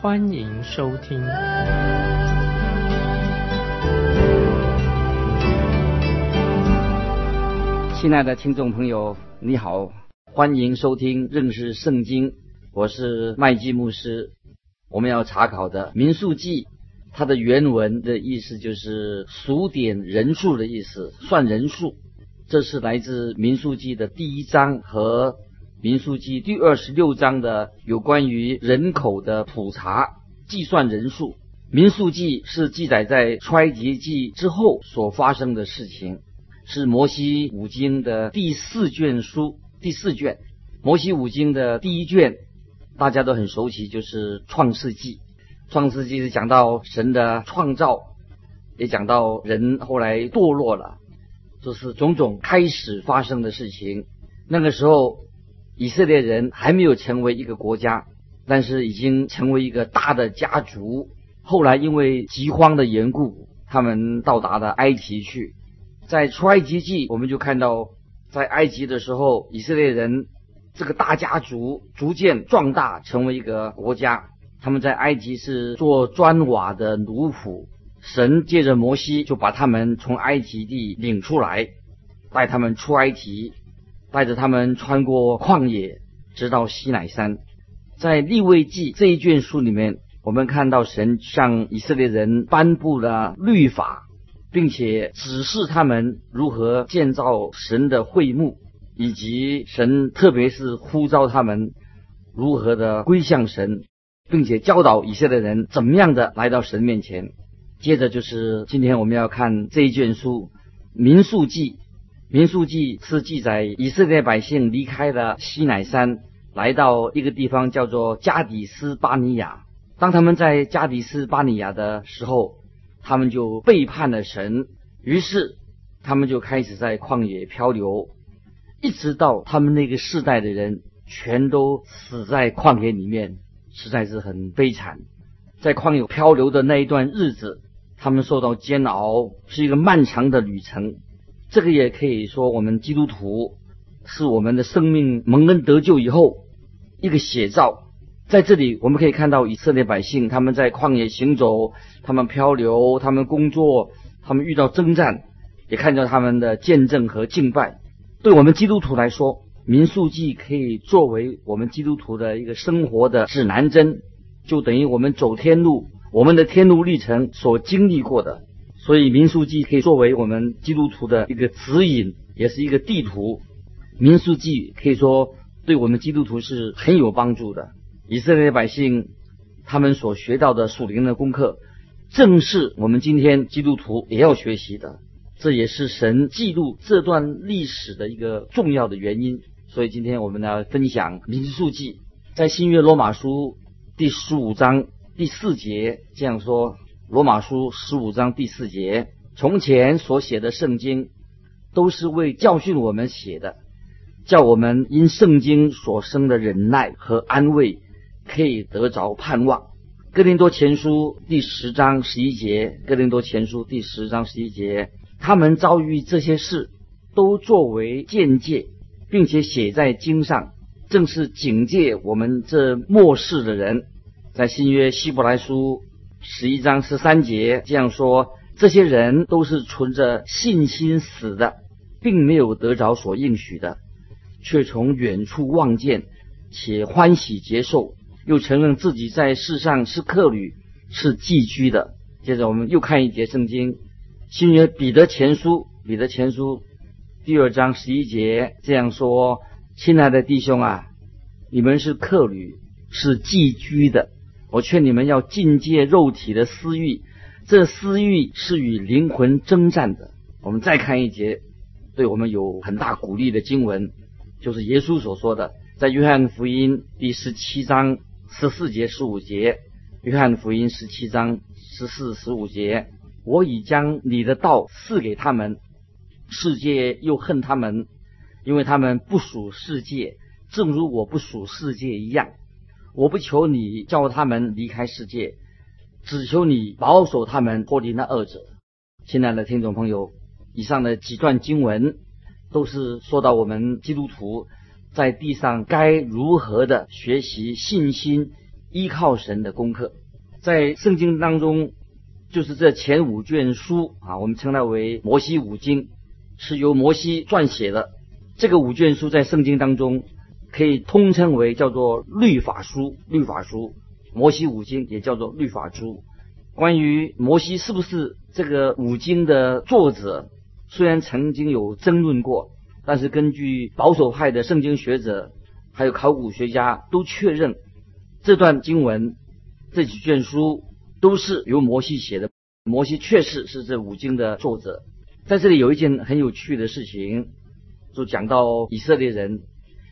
欢迎收听。亲爱的听众朋友，你好，欢迎收听认识圣经，我是麦基牧师。我们要查考的《民数记》，它的原文的意思就是数点人数的意思，算人数。这是来自《民数记》的第一章和《民数记》第二十六章的有关于人口的普查、计算人数。《民数记》是记载在《出埃及记》之后所发生的事情，是摩西五经的第四卷书。第四卷，摩西五经的第一卷，大家都很熟悉，就是《创世纪》。《创世纪》是讲到神的创造，也讲到人后来堕落了。就是种种开始发生的事情。那个时候，以色列人还没有成为一个国家，但是已经成为一个大的家族。后来因为饥荒的缘故，他们到达了埃及去。在出埃及记，我们就看到，在埃及的时候，以色列人这个大家族逐渐壮大，成为一个国家。他们在埃及是做砖瓦的奴仆。神借着摩西就把他们从埃及地领出来，带他们出埃及，带着他们穿过旷野，直到西乃山。在立位记这一卷书里面，我们看到神向以色列人颁布了律法，并且指示他们如何建造神的会幕，以及神特别是呼召他们如何的归向神，并且教导以色列人怎么样的来到神面前。接着就是今天我们要看这一卷书《民数记》。《民数记》是记载以色列百姓离开了西乃山，来到一个地方叫做加底斯巴尼亚。当他们在加底斯巴尼亚的时候，他们就背叛了神，于是他们就开始在旷野漂流，一直到他们那个世代的人全都死在旷野里面，实在是很悲惨。在旷野漂流的那一段日子。他们受到煎熬，是一个漫长的旅程。这个也可以说，我们基督徒是我们的生命蒙恩得救以后一个写照。在这里，我们可以看到以色列百姓他们在旷野行走，他们漂流，他们工作，他们遇到征战，也看到他们的见证和敬拜。对我们基督徒来说，民数记可以作为我们基督徒的一个生活的指南针，就等于我们走天路。我们的天路历程所经历过的，所以民数记可以作为我们基督徒的一个指引，也是一个地图。民数记可以说对我们基督徒是很有帮助的。以色列百姓他们所学到的属灵的功课，正是我们今天基督徒也要学习的。这也是神记录这段历史的一个重要的原因。所以今天我们来分享民数记，在新约罗马书第十五章。第四节这样说：《罗马书》十五章第四节，从前所写的圣经，都是为教训我们写的，叫我们因圣经所生的忍耐和安慰，可以得着盼望。《哥林多前书》第十章十一节，《哥林多前书》第十章十一节，他们遭遇这些事，都作为见解，并且写在经上，正是警戒我们这末世的人。在新约希伯来书十一章十三节这样说：这些人都是存着信心死的，并没有得着所应许的，却从远处望见，且欢喜接受，又承认自己在世上是客旅，是寄居的。接着我们又看一节圣经，新约彼得前书彼得前书第二章十一节这样说：亲爱的弟兄啊，你们是客旅，是寄居的。我劝你们要禁戒肉体的私欲，这私欲是与灵魂征战的。我们再看一节，对我们有很大鼓励的经文，就是耶稣所说的，在约翰福音第十七章十四节、十五节，约翰福音十七章十四、十五节：“我已将你的道赐给他们，世界又恨他们，因为他们不属世界，正如我不属世界一样。我不求你叫他们离开世界，只求你保守他们脱离那恶者。”亲爱的听众朋友，以上的几段经文都是说到我们基督徒。在地上该如何的学习信心、依靠神的功课？在圣经当中，就是这前五卷书啊，我们称它为摩西五经，是由摩西撰写的。这个五卷书在圣经当中可以通称为叫做律法书。律法书，摩西五经也叫做律法书。关于摩西是不是这个五经的作者，虽然曾经有争论过。但是根据保守派的圣经学者，还有考古学家都确认，这段经文这几卷书都是由摩西写的。摩西确实是这五经的作者。在这里有一件很有趣的事情，就讲到以色列人，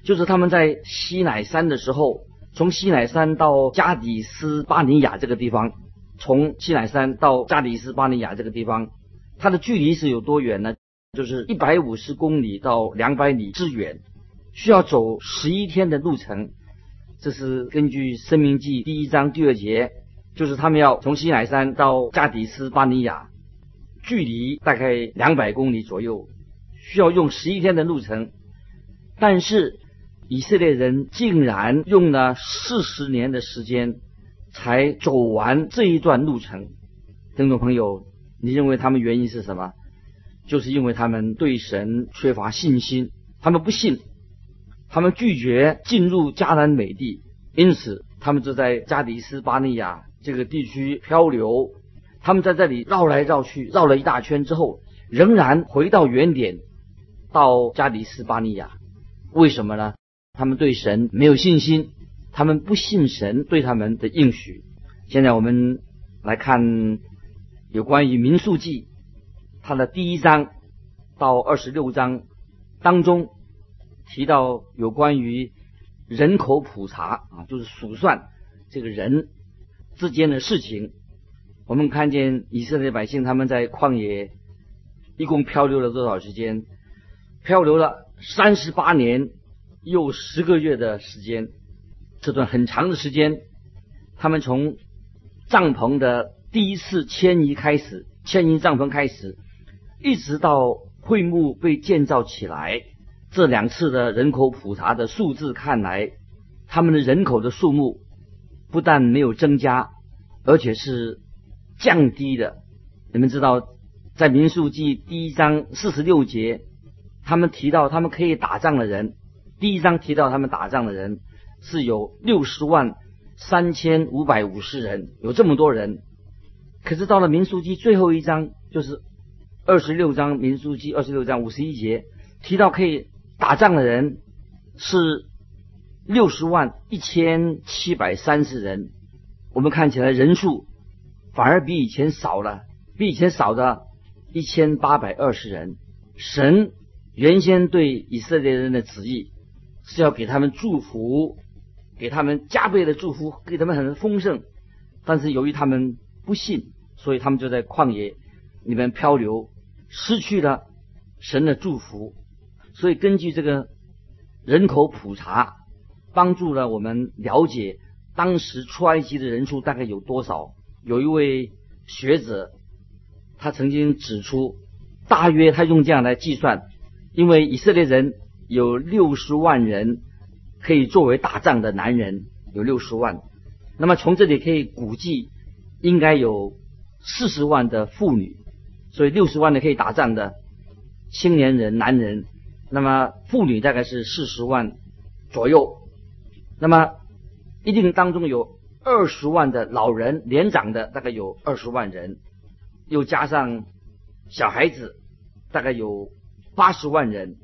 就是他们在西乃山的时候，从西乃山到加底斯巴尼亚这个地方，从西乃山到加底斯巴尼亚这个地方，它的距离是有多远呢？就是一百五十公里到两百里之远，需要走十一天的路程。这是根据《生命记》第一章第二节，就是他们要从西乃山到加迪斯巴尼亚，距离大概两百公里左右，需要用十一天的路程。但是以色列人竟然用了四十年的时间才走完这一段路程。听众朋友，你认为他们原因是什么？就是因为他们对神缺乏信心，他们不信，他们拒绝进入迦南美地，因此他们就在加迪斯巴尼亚这个地区漂流。他们在这里绕来绕去，绕了一大圈之后，仍然回到原点，到加迪斯巴尼亚。为什么呢？他们对神没有信心，他们不信神对他们的应许。现在我们来看有关于民数记。它的第一章到二十六章当中提到有关于人口普查啊，就是数算这个人之间的事情。我们看见以色列百姓他们在旷野一共漂流了多少时间？漂流了三十八年又十个月的时间。这段很长的时间，他们从帐篷的第一次迁移开始，迁移帐篷开始。一直到会幕被建造起来，这两次的人口普查的数字看来，他们的人口的数目不但没有增加，而且是降低的。你们知道，在民数记第一章四十六节，他们提到他们可以打仗的人，第一章提到他们打仗的人是有六十万三千五百五十人，有这么多人。可是到了民数记最后一章，就是。二十六章民书记二十六章五十一节提到可以打仗的人是六十万一千七百三十人，我们看起来人数反而比以前少了，比以前少的一千八百二十人。神原先对以色列人的旨意是要给他们祝福，给他们加倍的祝福，给他们很丰盛，但是由于他们不信，所以他们就在旷野里面漂流。失去了神的祝福，所以根据这个人口普查，帮助了我们了解当时出埃及的人数大概有多少。有一位学者，他曾经指出，大约他用这样来计算，因为以色列人有六十万人可以作为打仗的男人，有六十万，那么从这里可以估计，应该有四十万的妇女。所以六十万的可以打仗的青年人、男人，那么妇女大概是四十万左右，那么一定当中有二十万的老人，年长的大概有二十万人，又加上小孩子，大概有八十万人。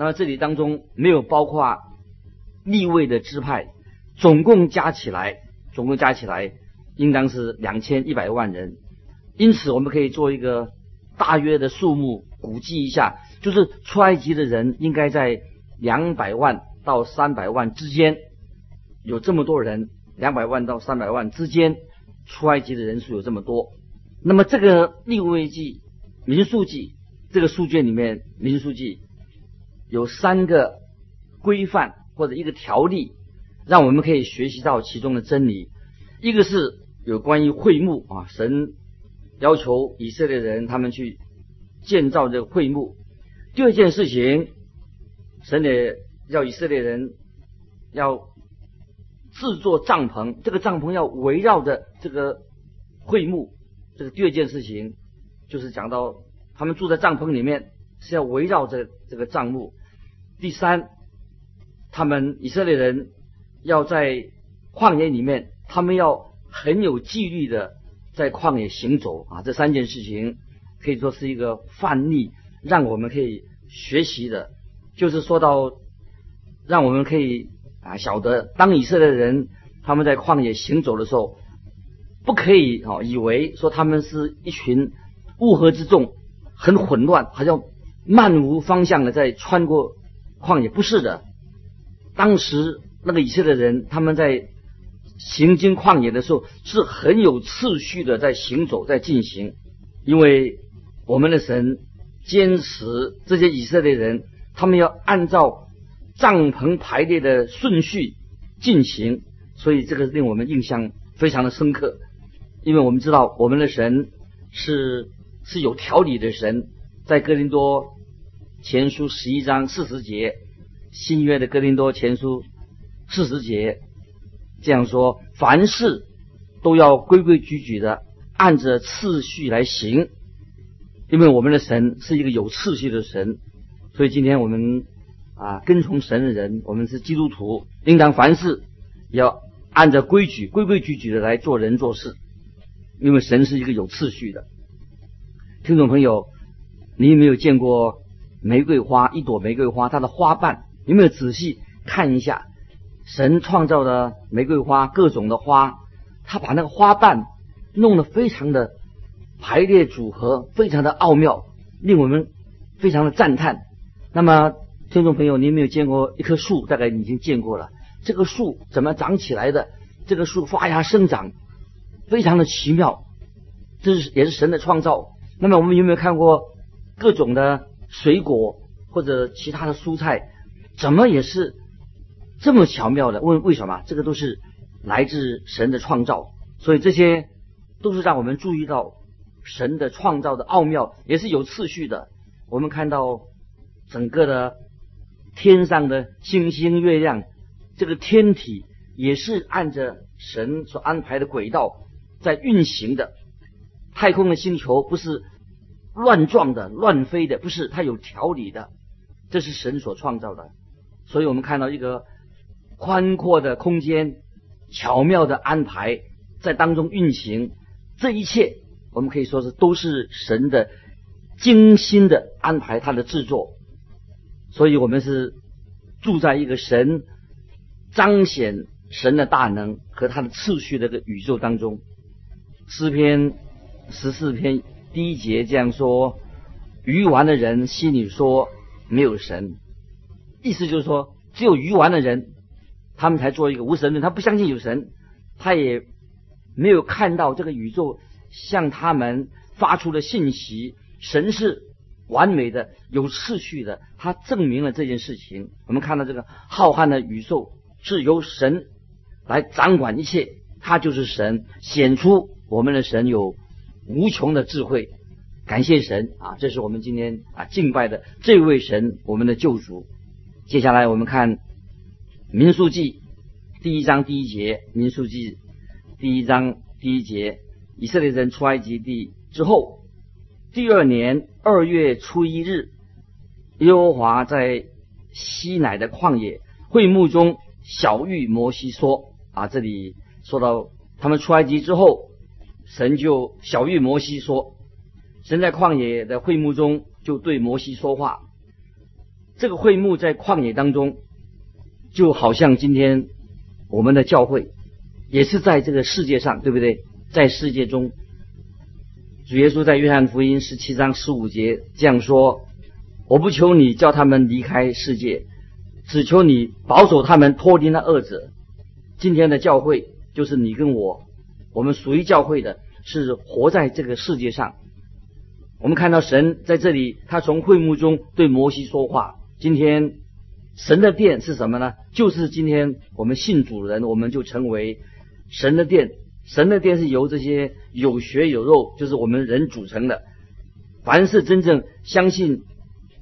那么这里当中没有包括立位的支派，总共加起来，总共加起来应当是两千一百万人。因此，我们可以做一个大约的数目估计一下，就是出埃及的人应该在两百万到三百万之间，有这么多人两百万到三百万之间，出埃及的人数有这么多。那么这个立位记、民数记这个书卷里面，民数记有三个规范或者一个条例，让我们可以学习到其中的真理。一个是有关于会幕啊，神要求以色列人他们去建造这个会幕。第二件事情，神也要以色列人要制作帐篷，这个帐篷要围绕着这个会幕。这个第二件事情就是讲到他们住在帐篷里面是要围绕着这个帐幕。第三，他们以色列人要在旷野里面。他们要很有纪律的在旷野行走啊，这三件事情可以说是一个范例，让我们可以学习的。就是说到，让我们可以啊晓得，当以色列人他们在旷野行走的时候，不可以啊以为说他们是一群乌合之众，很混乱，好像漫无方向的在穿过旷野。不是的，当时那个以色列人他们在。行经旷野的时候是很有次序的，在行走，在进行。因为我们的神坚持这些以色列人，他们要按照帐篷排列的顺序进行，所以这个令我们印象非常的深刻。因为我们知道我们的神是是有条理的神，在哥林多前书十一章四十节，新约的哥林多前书四十节。这样说，凡事都要规规矩矩的按着次序来行，因为我们的神是一个有次序的神，所以今天我们啊跟从神的人，我们是基督徒，应当凡事要按照规矩、规规矩矩的来做人做事，因为神是一个有次序的。听众朋友，你有没有见过玫瑰花？一朵玫瑰花，它的花瓣有没有仔细看一下？神创造的玫瑰花，各种的花，他把那个花瓣弄得非常的排列组合，非常的奥妙，令我们非常的赞叹。那么，听众朋友，你有没有见过一棵树？大概已经见过了。这个树怎么长起来的？这个树发芽生长，非常的奇妙。这是也是神的创造。那么，我们有没有看过各种的水果或者其他的蔬菜？怎么也是？这么巧妙的问为什么？这个都是来自神的创造，所以这些都是让我们注意到神的创造的奥妙，也是有次序的。我们看到整个的天上的星星、月亮，这个天体也是按着神所安排的轨道在运行的。太空的星球不是乱撞的、乱飞的，不是它有条理的，这是神所创造的。所以我们看到一个。宽阔的空间，巧妙的安排在当中运行，这一切我们可以说是都是神的精心的安排，他的制作。所以，我们是住在一个神彰显神的大能和他的次序的个宇宙当中。诗篇十四篇第一节这样说：“愚顽的人心里说没有神。”意思就是说，只有愚顽的人。他们才做一个无神论，他不相信有神，他也没有看到这个宇宙向他们发出的信息。神是完美的、有秩序的，他证明了这件事情。我们看到这个浩瀚的宇宙是由神来掌管一切，他就是神，显出我们的神有无穷的智慧。感谢神啊！这是我们今天啊敬拜的这位神，我们的救主。接下来我们看。民数记第一章第一节，民数记第一章第一节，以色列人出埃及地之后，第二年二月初一日，耶和华在西乃的旷野会幕中小玉摩西说：“啊，这里说到他们出埃及之后，神就小玉摩西说，神在旷野的会幕中就对摩西说话。这个会幕在旷野当中。”就好像今天我们的教会也是在这个世界上，对不对？在世界中，主耶稣在约翰福音十七章十五节这样说：“我不求你叫他们离开世界，只求你保守他们脱离那恶者。”今天的教会就是你跟我，我们属于教会的，是活在这个世界上。我们看到神在这里，他从会幕中对摩西说话。今天神的殿是什么呢？就是今天我们信主人，我们就成为神的殿。神的殿是由这些有血有肉，就是我们人组成的。凡是真正相信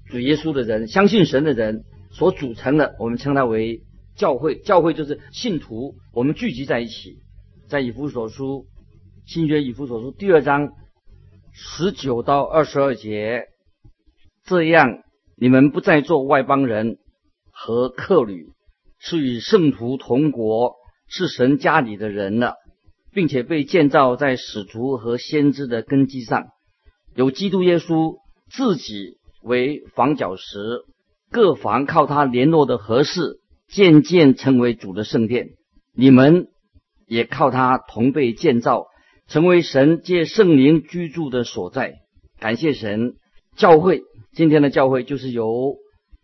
主耶稣的人，相信神的人所组成的，我们称它为教会。教会就是信徒，我们聚集在一起。在以弗所书新约以弗所书第二章十九到二十二节，这样你们不再做外邦人和客旅，是与圣徒同国，是神家里的人了，并且被建造在使徒和先知的根基上。有基督耶稣自己为房角石，各房靠他联络的合适，渐渐成为主的圣殿。你们也靠他同被建造，成为神借圣灵居住的所在。感谢神，教会今天的教会就是由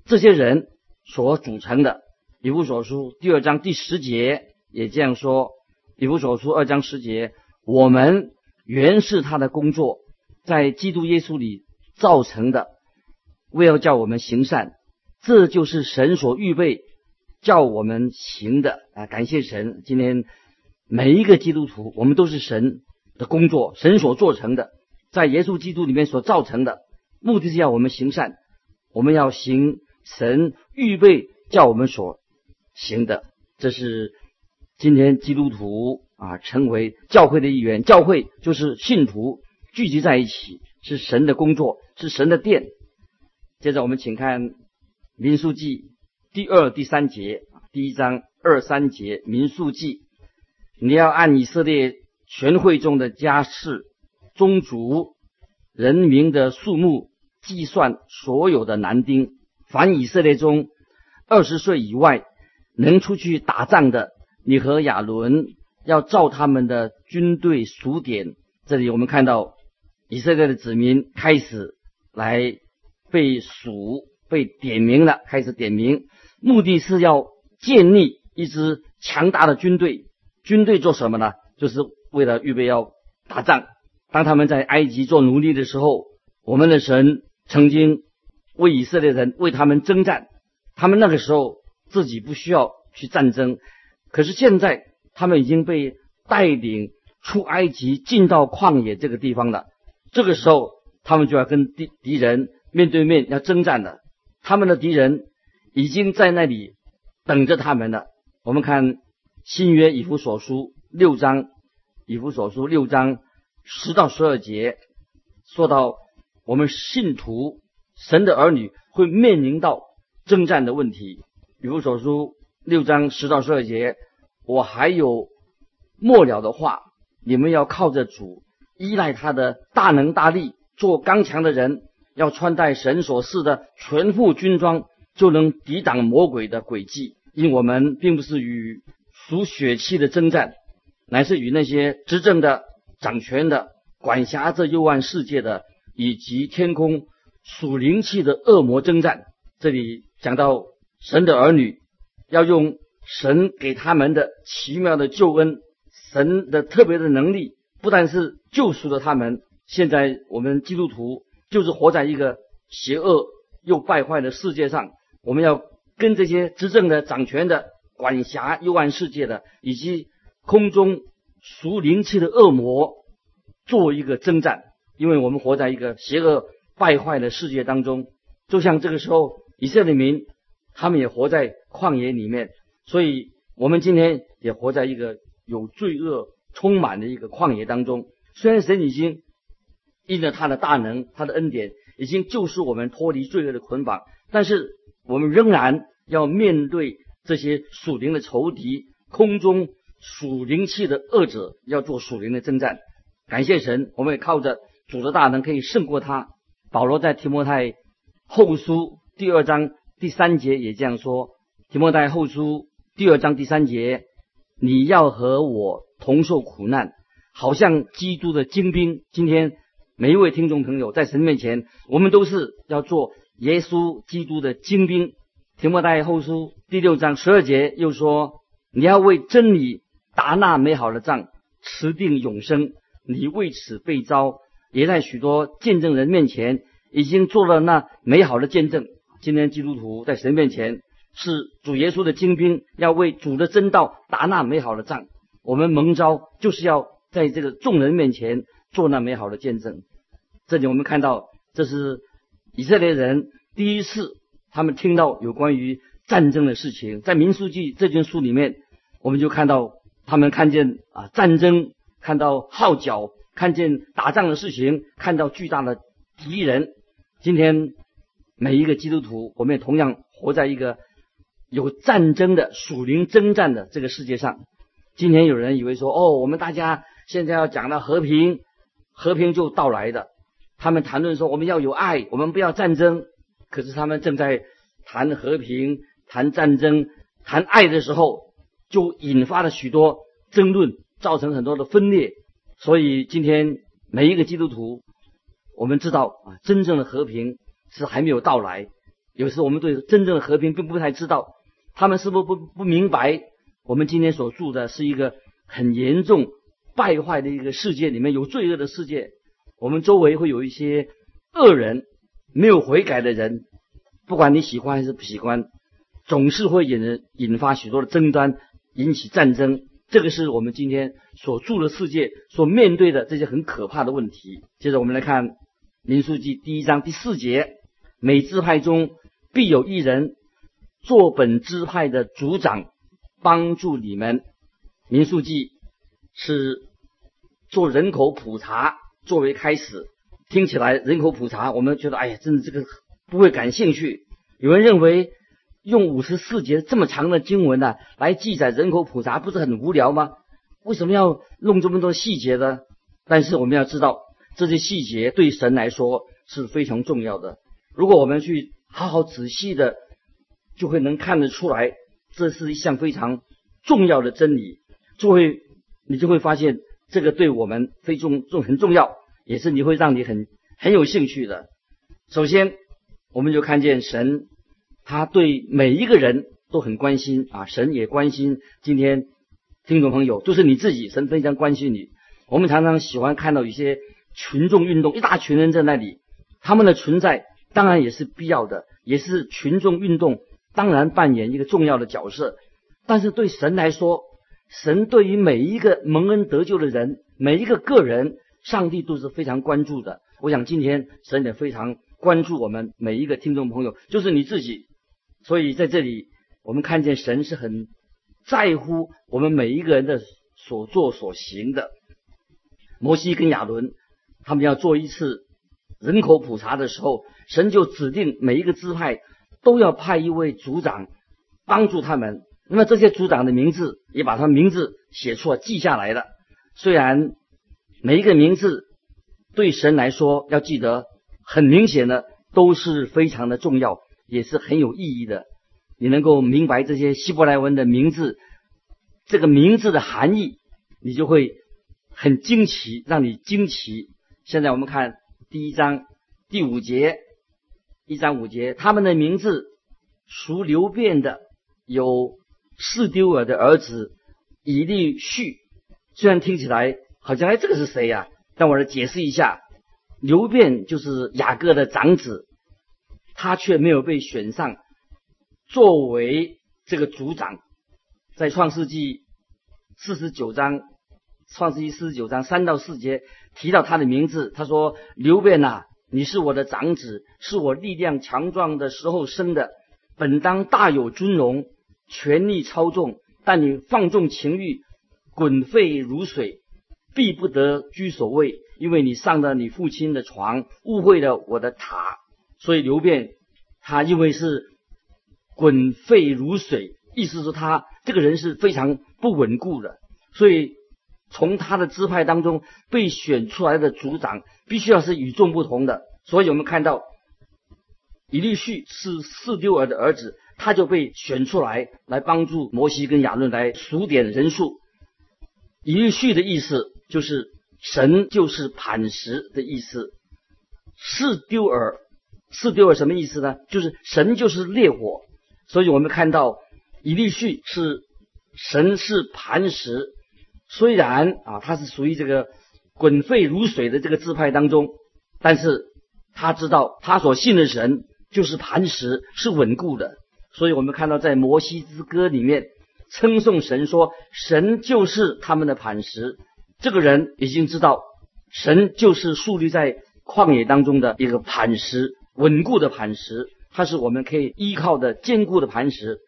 这些人所组成的。以弗所书第二章第十节也这样说：以弗所书二章十节，我们原是他的工作。在基督耶稣里造成的，为要叫我们行善，这就是神所预备叫我们行的啊！感谢神，今天每一个基督徒，我们都是神的工作，神所做成的，在耶稣基督里面所造成的，目的是要我们行善，我们要行神预备叫我们所行的，这是今天基督徒啊成为教会的一员，教会就是信徒。聚集在一起是神的工作，是神的殿。接着我们请看《民数记》第二、第三节，第一章二三节，《民数记》，你要按以色列全会中的家世、宗族、人民的数目计算所有的男丁。凡以色列中二十岁以外能出去打仗的，你和亚伦要照他们的军队数点。这里我们看到。以色列的子民开始来被数、被点名了，开始点名，目的是要建立一支强大的军队。军队做什么呢？就是为了预备要打仗。当他们在埃及做奴隶的时候，我们的神曾经为以色列人为他们征战。他们那个时候自己不需要去战争，可是现在他们已经被带领出埃及，进到旷野这个地方了。这个时候，他们就要跟敌敌人面对面要征战了。他们的敌人已经在那里等着他们了。我们看新约以弗所书六章，以弗所书六章十到十二节，说到我们信徒神的儿女会面临到征战的问题。以弗所书六章十到十二节，我还有末了的话，你们要靠着主。依赖他的大能大力，做刚强的人，要穿戴神所赐的全副军装，就能抵挡魔鬼的诡计。因我们并不是与属血气的征战，乃是与那些执政的、掌权的、管辖这幽暗世界的，以及天空属灵气的恶魔征战。这里讲到神的儿女要用神给他们的奇妙的救恩，神的特别的能力。不但是救赎了他们，现在我们基督徒就是活在一个邪恶又败坏的世界上。我们要跟这些执政的、掌权的、管辖幽暗世界的，以及空中属灵气的恶魔做一个征战，因为我们活在一个邪恶败坏的世界当中。就像这个时候，以色列民他们也活在旷野里面，所以我们今天也活在一个有罪恶。充满的一个旷野当中，虽然神已经因着他的大能、他的恩典，已经救赎我们脱离罪恶的捆绑，但是我们仍然要面对这些属灵的仇敌、空中属灵气的恶者，要做属灵的征战。感谢神，我们也靠着主的大能可以胜过他。保罗在提摩太后书第二章第三节也这样说：提摩太后书第二章第三节，你要和我。同受苦难，好像基督的精兵。今天每一位听众朋友在神面前，我们都是要做耶稣基督的精兵。提摩太后书第六章十二节又说：“你要为真理打那美好的仗，持定永生。你为此被招，也在许多见证人面前已经做了那美好的见证。今天基督徒在神面前是主耶稣的精兵，要为主的真道打那美好的仗。我们蒙召就是要在这个众人面前做那美好的见证。这里我们看到，这是以色列人第一次他们听到有关于战争的事情。在民书记这卷书里面，我们就看到他们看见啊战争，看到号角，看见打仗的事情，看到巨大的敌人。今天。每一个基督徒，我们也同样活在一个有战争的属灵征战的这个世界上。今天有人以为说，哦，我们大家现在要讲到和平，和平就到来的。他们谈论说，我们要有爱，我们不要战争。可是他们正在谈和平、谈战争、谈爱的时候，就引发了许多争论，造成很多的分裂。所以今天每一个基督徒，我们知道啊，真正的和平。是还没有到来。有时我们对真正的和平并不太知道，他们是不是不不明白？我们今天所住的是一个很严重败坏的一个世界，里面有罪恶的世界。我们周围会有一些恶人，没有悔改的人，不管你喜欢还是不喜欢，总是会引人引发许多的争端，引起战争。这个是我们今天所住的世界所面对的这些很可怕的问题。接着我们来看《民书记》第一章第四节。每支派中必有一人做本支派的族长，帮助你们。民数记是做人口普查作为开始，听起来人口普查，我们觉得哎呀，真的这个不会感兴趣。有人认为用五十四节这么长的经文呢来记载人口普查，不是很无聊吗？为什么要弄这么多细节呢？但是我们要知道，这些细节对神来说是非常重要的。如果我们去好好仔细的，就会能看得出来，这是一项非常重要的真理。就会你就会发现，这个对我们非重重很重要，也是你会让你很很有兴趣的。首先，我们就看见神，他对每一个人都很关心啊，神也关心。今天听众朋友，就是你自己，神非常关心你。我们常常喜欢看到一些群众运动，一大群人在那里，他们的存在。当然也是必要的，也是群众运动当然扮演一个重要的角色。但是对神来说，神对于每一个蒙恩得救的人，每一个个人，上帝都是非常关注的。我想今天神也非常关注我们每一个听众朋友，就是你自己。所以在这里，我们看见神是很在乎我们每一个人的所作所行的。摩西跟亚伦他们要做一次人口普查的时候。神就指定每一个支派都要派一位族长帮助他们。那么这些族长的名字也把他名字写出来记下来了。虽然每一个名字对神来说要记得，很明显的都是非常的重要，也是很有意义的。你能够明白这些希伯来文的名字，这个名字的含义，你就会很惊奇，让你惊奇。现在我们看第一章第五节。一章五节，他们的名字属流变的有四丢尔的儿子以利续。虽然听起来好像哎，这个是谁呀？让我来解释一下，刘辩就是雅各的长子，他却没有被选上作为这个族长。在创世纪四十九章，创世纪四十九章三到四节提到他的名字，他说刘辩呐。你是我的长子，是我力量强壮的时候生的，本当大有尊荣，权力超重。但你放纵情欲，滚沸如水，必不得居首位，因为你上了你父亲的床，误会了我的塔。所以刘辩他因为是滚沸如水，意思是他这个人是非常不稳固的，所以。从他的支派当中被选出来的族长，必须要是与众不同的。所以我们看到以利续是四丢儿的儿子，他就被选出来来帮助摩西跟亚伦来数点人数。以利续的意思就是神就是磐石的意思。是丢尔，是丢尔什么意思呢？就是神就是烈火。所以我们看到以利续是神是磐石。虽然啊他是属于这个滚沸如水的这个支派当中，但是他知道他所信的神就是磐石，是稳固的。所以我们看到在摩西之歌里面称颂神说，神就是他们的磐石。这个人已经知道，神就是树立在旷野当中的一个磐石，稳固的磐石，它是我们可以依靠的坚固的磐石。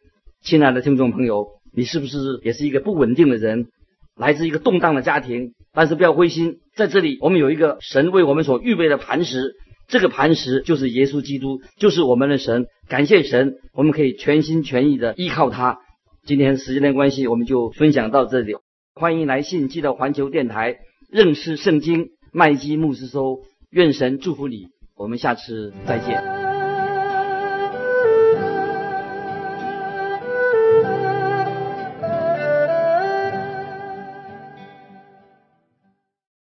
亲爱的听众朋友，你是不是也是一个不稳定的人，来自一个动荡的家庭？但是不要灰心，在这里我们有一个神为我们所预备的磐石，这个磐石就是耶稣基督，就是我们的神。感谢神，我们可以全心全意的依靠他。今天时间的关系，我们就分享到这里。欢迎来信寄到环球电台，认识圣经麦基牧师收。愿神祝福你，我们下次再见。